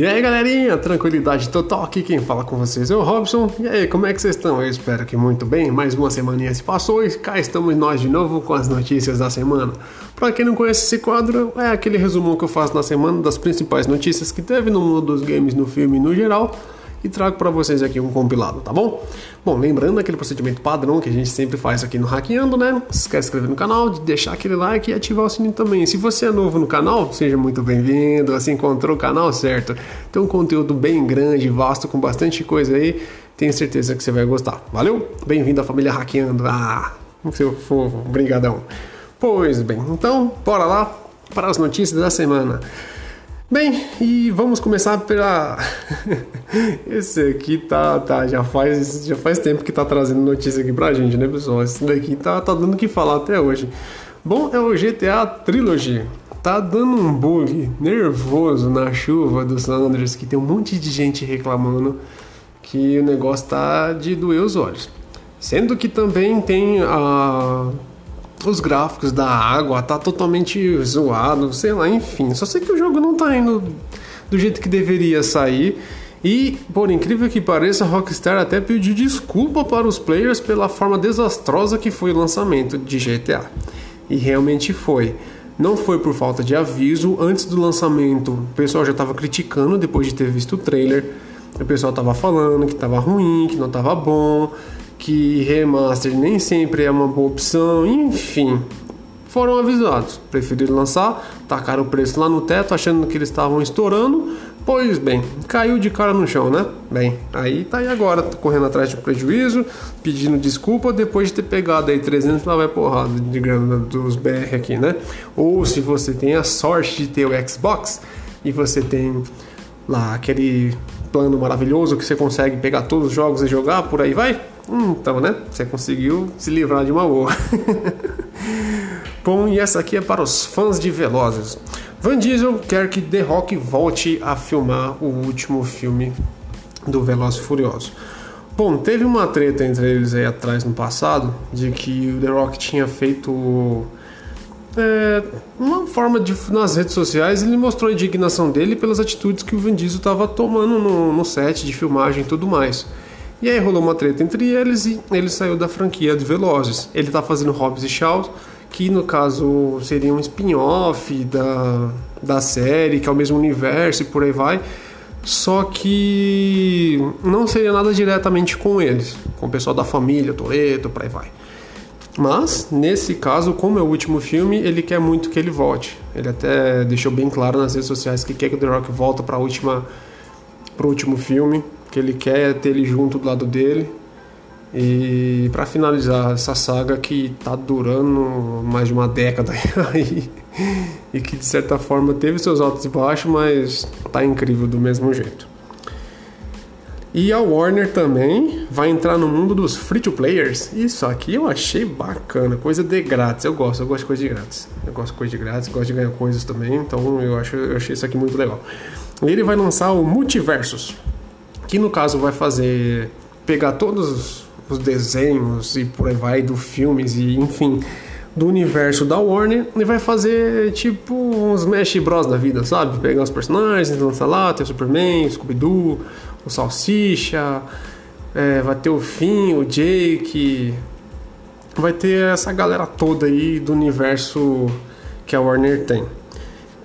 E aí galerinha, tranquilidade total, aqui quem fala com vocês é o Robson. E aí, como é que vocês estão? Eu espero que muito bem. Mais uma semaninha se passou e cá estamos nós de novo com as notícias da semana. Para quem não conhece esse quadro, é aquele resumo que eu faço na semana das principais notícias que teve no mundo dos games, no filme e no geral e trago para vocês aqui um compilado, tá bom? Bom, lembrando aquele procedimento padrão que a gente sempre faz aqui no Hackeando, né? Se quer inscrever no canal, de deixar aquele like e ativar o sininho também. Se você é novo no canal, seja muito bem-vindo, assim encontrou o canal certo. Tem um conteúdo bem grande, vasto, com bastante coisa aí. Tenho certeza que você vai gostar. Valeu? Bem-vindo à família Hackeando. Ah, seu fofo, brigadão. Pois bem, então, bora lá para as notícias da semana. Bem, e vamos começar pela. Esse aqui tá, tá, já faz, já faz tempo que tá trazendo notícia aqui pra gente, né, pessoal? Esse daqui tá, tá dando o que falar até hoje. Bom, é o GTA Trilogy. Tá dando um bug nervoso na chuva dos Andres, que tem um monte de gente reclamando que o negócio tá de doer os olhos. Sendo que também tem a os gráficos da água tá totalmente zoado, sei lá, enfim. Só sei que o jogo não tá indo do jeito que deveria sair. E, por incrível que pareça, a Rockstar até pediu desculpa para os players pela forma desastrosa que foi o lançamento de GTA. E realmente foi. Não foi por falta de aviso, antes do lançamento o pessoal já estava criticando depois de ter visto o trailer. O pessoal estava falando que estava ruim, que não estava bom que remaster nem sempre é uma boa opção, enfim. Foram avisados, preferiram lançar, tacaram o preço lá no teto achando que eles estavam estourando. Pois bem, caiu de cara no chão, né? Bem, aí tá aí agora, correndo atrás de prejuízo, pedindo desculpa depois de ter pegado aí 300 lá vai porrada de grana dos BR aqui, né? Ou se você tem a sorte de ter o Xbox e você tem lá aquele plano maravilhoso que você consegue pegar todos os jogos e jogar, por aí vai, Hum, então, né? Você conseguiu se livrar de uma boa. Bom, e essa aqui é para os fãs de Velozes. Van Diesel quer que The Rock volte a filmar o último filme do Velozes Furioso. Bom, teve uma treta entre eles aí atrás no passado de que o The Rock tinha feito é, uma forma de nas redes sociais ele mostrou a indignação dele pelas atitudes que o Van Diesel estava tomando no, no set de filmagem e tudo mais. E aí rolou uma treta entre eles e ele saiu da franquia de Velozes. Ele tá fazendo Hobbs e Shaw, que no caso seria um spin-off da, da série, que é o mesmo universo e por aí vai. Só que não seria nada diretamente com eles, com o pessoal da família, Toreto, por aí vai. Mas, nesse caso, como é o último filme, ele quer muito que ele volte. Ele até deixou bem claro nas redes sociais que quer que o The Rock volta para pro último filme que ele quer ter ele junto do lado dele. E para finalizar essa saga que tá durando mais de uma década aí e que de certa forma teve seus altos e baixos, mas tá incrível do mesmo jeito. E a Warner também vai entrar no mundo dos free to players. Isso aqui eu achei bacana, coisa de grátis. Eu gosto, eu gosto de coisa de grátis. Eu gosto de coisa de grátis, gosto de ganhar coisas também, então eu acho eu achei isso aqui muito legal. Ele vai lançar o Multiversus que no caso vai fazer pegar todos os desenhos e por aí vai do filmes e enfim do universo da Warner e vai fazer tipo uns Smash Bros da vida, sabe? Pegar os personagens, lançar lá, tem o Superman, o Scooby-Doo, o Salsicha, é, vai ter o Finn, o Jake, vai ter essa galera toda aí do universo que a Warner tem.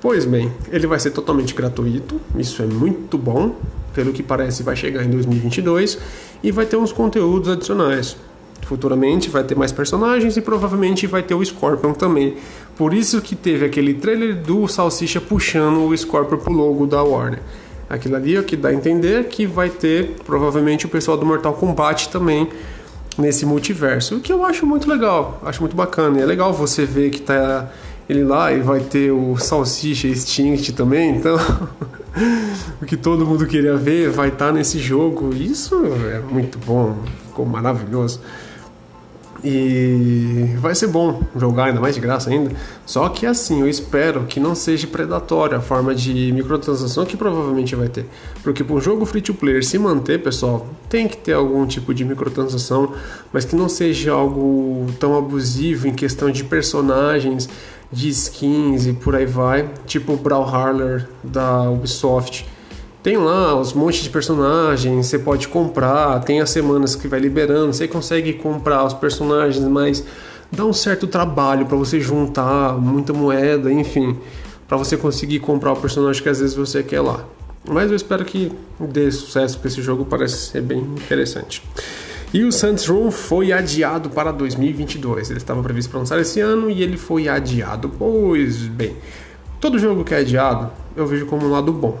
Pois bem, ele vai ser totalmente gratuito, isso é muito bom, pelo que parece vai chegar em 2022 e vai ter uns conteúdos adicionais. Futuramente vai ter mais personagens e provavelmente vai ter o Scorpion também. Por isso que teve aquele trailer do Salsicha puxando o Scorpion pro logo da Warner. Aquilo ali é o que dá a entender que vai ter provavelmente o pessoal do Mortal Kombat também nesse multiverso, o que eu acho muito legal, acho muito bacana. E é legal você ver que tá ele lá e vai ter o Salsicha Extinct também, então o que todo mundo queria ver vai estar tá nesse jogo. Isso é muito bom, ficou maravilhoso. E vai ser bom jogar, ainda mais de graça ainda. Só que assim, eu espero que não seja predatória a forma de microtransação que provavelmente vai ter. Porque para um jogo free to player se manter, pessoal, tem que ter algum tipo de microtransação, mas que não seja algo tão abusivo em questão de personagens, de skins e por aí vai, tipo o Brawlhalla da Ubisoft Tem lá os montes de personagens, você pode comprar, tem as semanas que vai liberando, você consegue comprar os personagens, mas dá um certo trabalho para você juntar muita moeda, enfim, para você conseguir comprar o personagem que às vezes você quer lá. Mas eu espero que dê sucesso, porque esse jogo parece ser bem interessante. E o Saints Row foi adiado para 2022. Ele estava previsto para lançar esse ano e ele foi adiado. Pois bem, todo jogo que é adiado eu vejo como um lado bom.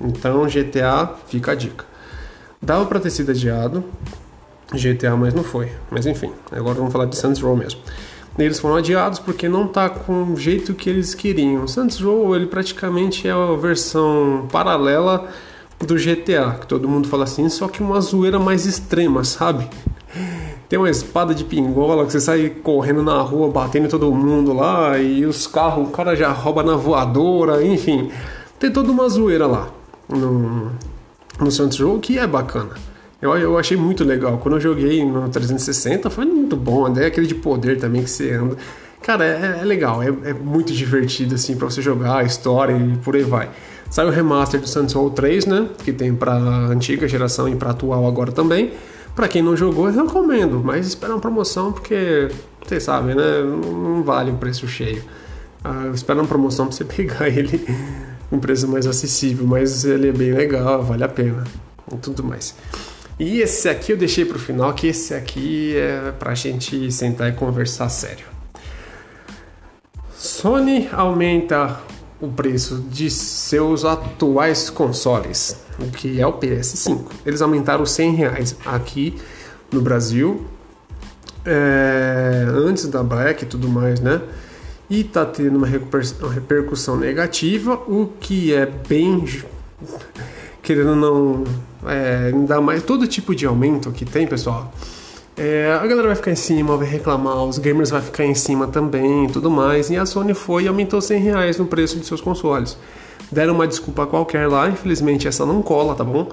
Então GTA fica a dica. Dava para ter sido adiado GTA, mas não foi. Mas enfim, agora vamos falar de Saints Row mesmo. Eles foram adiados porque não tá com o jeito que eles queriam. Saints Row ele praticamente é a versão paralela do GTA, que todo mundo fala assim, só que uma zoeira mais extrema, sabe? Tem uma espada de pingola que você sai correndo na rua, batendo todo mundo lá, e os carros, o cara já rouba na voadora, enfim. Tem toda uma zoeira lá no, no Saints Row que é bacana. Eu, eu achei muito legal. Quando eu joguei no 360 foi muito bom. Até aquele de poder também que você anda. Cara, é, é legal, é, é, muito divertido assim para você jogar a história e por aí vai. Sai o remaster do Saints Row 3, né? Que tem pra antiga geração e pra atual agora também. Pra quem não jogou, eu recomendo, mas espera uma promoção porque, vocês sabem, né? Não vale o preço cheio. Ah, espera uma promoção pra você pegar ele um preço mais acessível, mas ele é bem legal, vale a pena e tudo mais. E esse aqui eu deixei para o final, que esse aqui é para a gente sentar e conversar sério. Sony aumenta o preço de seus atuais consoles, o que é o PS5. Eles aumentaram 100 reais aqui no Brasil, é, antes da Black e tudo mais, né? e está tendo uma repercussão negativa, o que é bem querendo não é, ainda mais todo tipo de aumento que tem, pessoal. É, a galera vai ficar em cima, vai reclamar, os gamers vai ficar em cima também, tudo mais. E a Sony foi e aumentou 100 reais no preço dos seus consoles. Deram uma desculpa qualquer lá, infelizmente essa não cola, tá bom?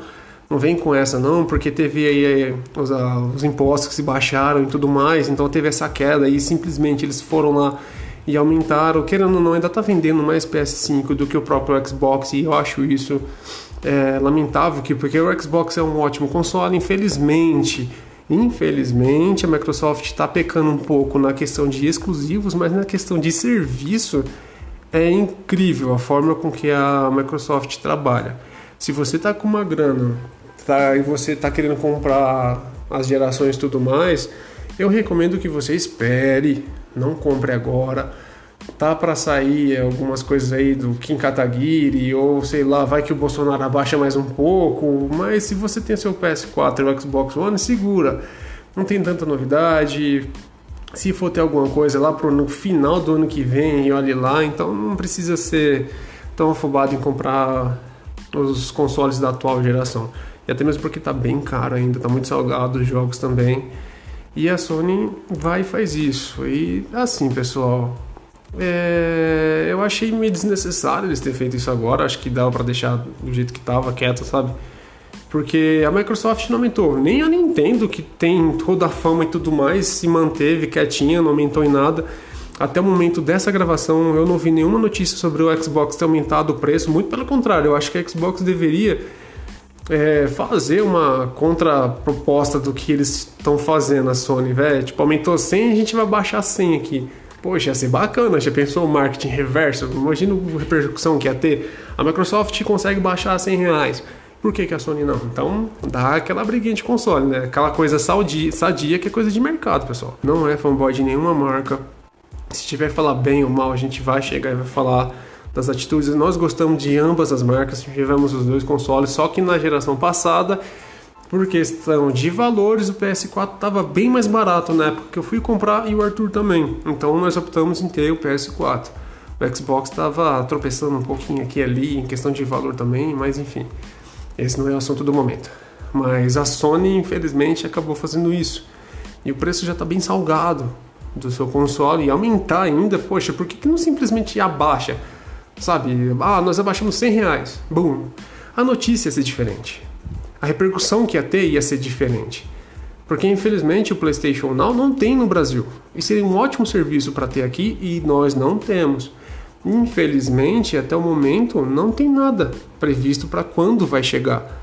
Não vem com essa não, porque teve aí os, os impostos que se baixaram e tudo mais, então teve essa queda e simplesmente eles foram lá e aumentaram, querendo ou não, ainda está vendendo mais PS5 do que o próprio Xbox e eu acho isso é, lamentável, que, porque o Xbox é um ótimo console, infelizmente, infelizmente a Microsoft está pecando um pouco na questão de exclusivos, mas na questão de serviço é incrível a forma com que a Microsoft trabalha. Se você está com uma grana tá, e você está querendo comprar as gerações e tudo mais, eu recomendo que você espere não compre agora. Tá para sair algumas coisas aí do Kim Kataguiri, ou sei lá, vai que o Bolsonaro abaixa mais um pouco, mas se você tem seu PS4 e o Xbox One, segura. Não tem tanta novidade. Se for ter alguma coisa lá pro no final do ano que vem, olhe lá, então não precisa ser tão afobado em comprar os consoles da atual geração. E até mesmo porque tá bem caro ainda, tá muito salgado os jogos também. E a Sony vai e faz isso. E assim, pessoal, é, eu achei meio desnecessário eles terem feito isso agora. Acho que dava para deixar do jeito que tava, quieto, sabe? Porque a Microsoft não aumentou. Nem a Nintendo, que tem toda a fama e tudo mais, se manteve quietinha, não aumentou em nada. Até o momento dessa gravação, eu não vi nenhuma notícia sobre o Xbox ter aumentado o preço. Muito pelo contrário, eu acho que a Xbox deveria é, fazer uma contraproposta do que eles estão fazendo, a Sony, velho. Tipo, aumentou 100, a gente vai baixar 100 aqui. Poxa, ia ser bacana, já pensou marketing reverso? Imagina a repercussão que ia ter. A Microsoft consegue baixar 100 reais. Por que, que a Sony não? Então dá aquela briguinha de console, né? Aquela coisa sadia, sadia que é coisa de mercado, pessoal. Não é fanboy de nenhuma marca. Se tiver que falar bem ou mal, a gente vai chegar e vai falar das atitudes. Nós gostamos de ambas as marcas, tivemos os dois consoles, só que na geração passada, por questão de valores, o PS4 estava bem mais barato na época que eu fui comprar e o Arthur também. Então nós optamos em ter o PS4. O Xbox estava tropeçando um pouquinho aqui e ali em questão de valor também, mas enfim, esse não é o assunto do momento. Mas a Sony, infelizmente, acabou fazendo isso. E o preço já está bem salgado do seu console e aumentar ainda, poxa, por que, que não simplesmente abaixa? Sabe? Ah, nós abaixamos 100 reais. Boom. A notícia ia ser diferente. A repercussão que ia ter ia ser diferente. Porque infelizmente o PlayStation Now não tem no Brasil. E seria um ótimo serviço para ter aqui e nós não temos. Infelizmente, até o momento, não tem nada previsto para quando vai chegar.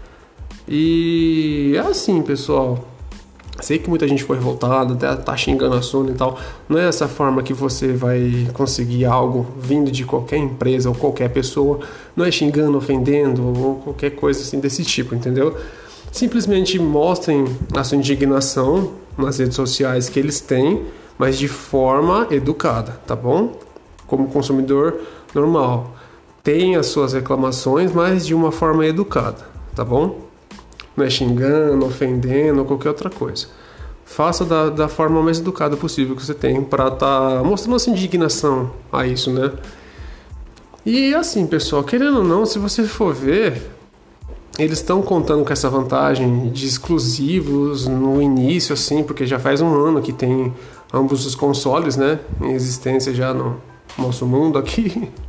E é assim, pessoal. Sei que muita gente foi revoltada, até tá xingando a Sony e tal. Não é essa forma que você vai conseguir algo vindo de qualquer empresa ou qualquer pessoa. Não é xingando, ofendendo ou qualquer coisa assim desse tipo, entendeu? Simplesmente mostrem a sua indignação nas redes sociais que eles têm, mas de forma educada, tá bom? Como consumidor normal. Tem as suas reclamações, mas de uma forma educada, tá bom? Não é xingando, ofendendo qualquer outra coisa. Faça da, da forma mais educada possível que você tem para estar tá mostrando essa indignação a isso, né? E assim, pessoal, querendo ou não, se você for ver, eles estão contando com essa vantagem de exclusivos no início, assim, porque já faz um ano que tem ambos os consoles, né, em existência já no nosso mundo aqui.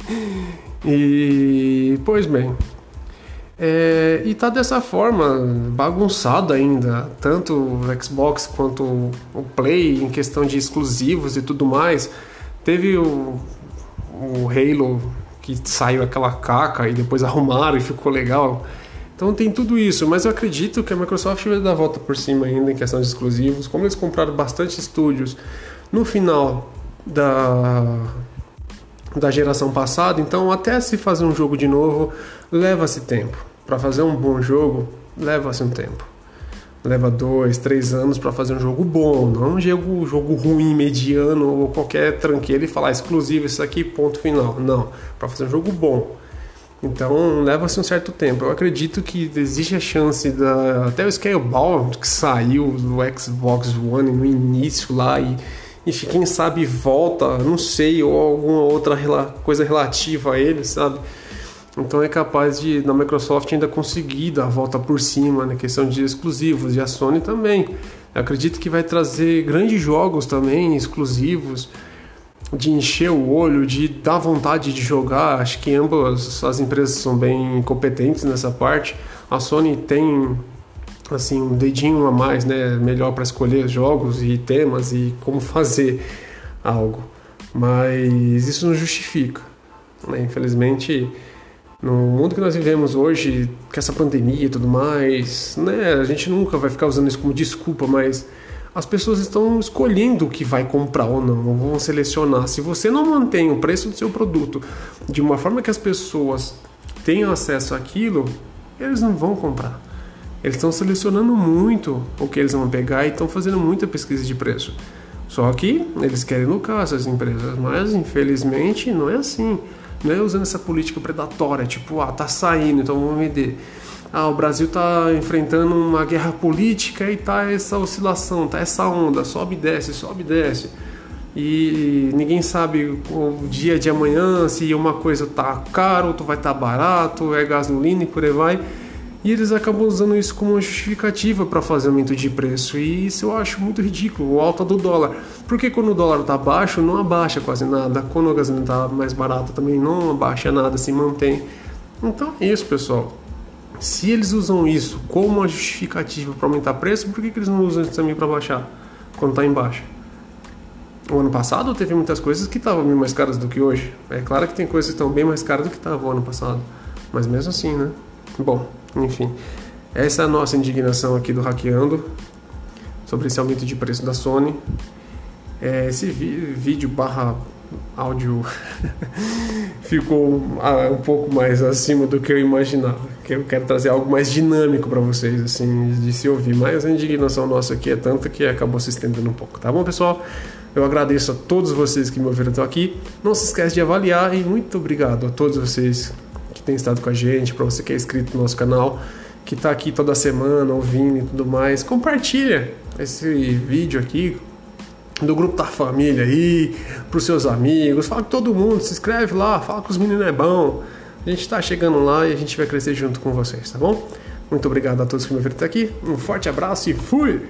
E, pois bem, é, e tá dessa forma, bagunçado ainda, tanto o Xbox quanto o Play, em questão de exclusivos e tudo mais. Teve o, o Halo, que saiu aquela caca e depois arrumaram e ficou legal. Então tem tudo isso, mas eu acredito que a Microsoft vai dar a volta por cima ainda em questão de exclusivos. Como eles compraram bastante estúdios no final da, da geração passada, então até se fazer um jogo de novo leva-se tempo para fazer um bom jogo leva-se um tempo. Leva dois, três anos para fazer um jogo bom, não um jogo, jogo ruim, mediano ou qualquer tranqueira e falar exclusivo isso aqui, ponto final. Não, para fazer um jogo bom. Então leva-se um certo tempo. Eu acredito que existe a chance da até o Scalebound que saiu do Xbox One no início lá e, e quem sabe volta, não sei, ou alguma outra coisa relativa a ele, sabe? Então é capaz de na Microsoft ainda conseguir dar a volta por cima na questão de exclusivos e a Sony também. Eu acredito que vai trazer grandes jogos também exclusivos de encher o olho, de dar vontade de jogar. Acho que ambas as empresas são bem competentes nessa parte. A Sony tem assim um dedinho a mais, né, melhor para escolher jogos e temas e como fazer algo. Mas isso não justifica. Né? Infelizmente, no mundo que nós vivemos hoje, com essa pandemia e tudo mais, né, a gente nunca vai ficar usando isso como desculpa, mas as pessoas estão escolhendo o que vai comprar ou não, ou vão selecionar. Se você não mantém o preço do seu produto de uma forma que as pessoas tenham acesso àquilo, eles não vão comprar. Eles estão selecionando muito o que eles vão pegar e estão fazendo muita pesquisa de preço. Só que eles querem lucrar essas empresas, mas infelizmente não é assim. Não é usando essa política predatória, tipo, ah, tá saindo, então vamos vender. Ah, o Brasil tá enfrentando uma guerra política e tá essa oscilação, tá essa onda, sobe e desce, sobe e desce. E ninguém sabe o dia de amanhã, se uma coisa tá caro, outro vai estar tá barato, é gasolina e por aí vai. E eles acabam usando isso como uma justificativa para fazer aumento de preço. E isso eu acho muito ridículo, o alta do dólar. Porque quando o dólar está baixo, não abaixa quase nada. Quando a gasolina está mais barata, também não abaixa nada, se mantém. Então é isso, pessoal. Se eles usam isso como uma justificativa para aumentar preço, por que, que eles não usam isso também para baixar quando está em baixa? O ano passado teve muitas coisas que estavam bem mais caras do que hoje. É claro que tem coisas que estão bem mais caras do que estavam o ano passado. Mas mesmo assim, né? Bom, enfim, essa é a nossa indignação aqui do Hackeando sobre esse aumento de preço da Sony. É, esse vídeo barra áudio ficou ah, um pouco mais acima do que eu imaginava. Que eu quero trazer algo mais dinâmico para vocês, assim, de se ouvir. Mas a indignação nossa aqui é tanta que acabou se estendendo um pouco, tá bom, pessoal? Eu agradeço a todos vocês que me ouviram até aqui. Não se esquece de avaliar e muito obrigado a todos vocês que tem estado com a gente, para você que é inscrito no nosso canal, que está aqui toda semana ouvindo e tudo mais. Compartilha esse vídeo aqui do grupo da família aí, para os seus amigos, fala com todo mundo, se inscreve lá, fala com os meninos é bom. A gente está chegando lá e a gente vai crescer junto com vocês, tá bom? Muito obrigado a todos que me viram até aqui. Um forte abraço e fui!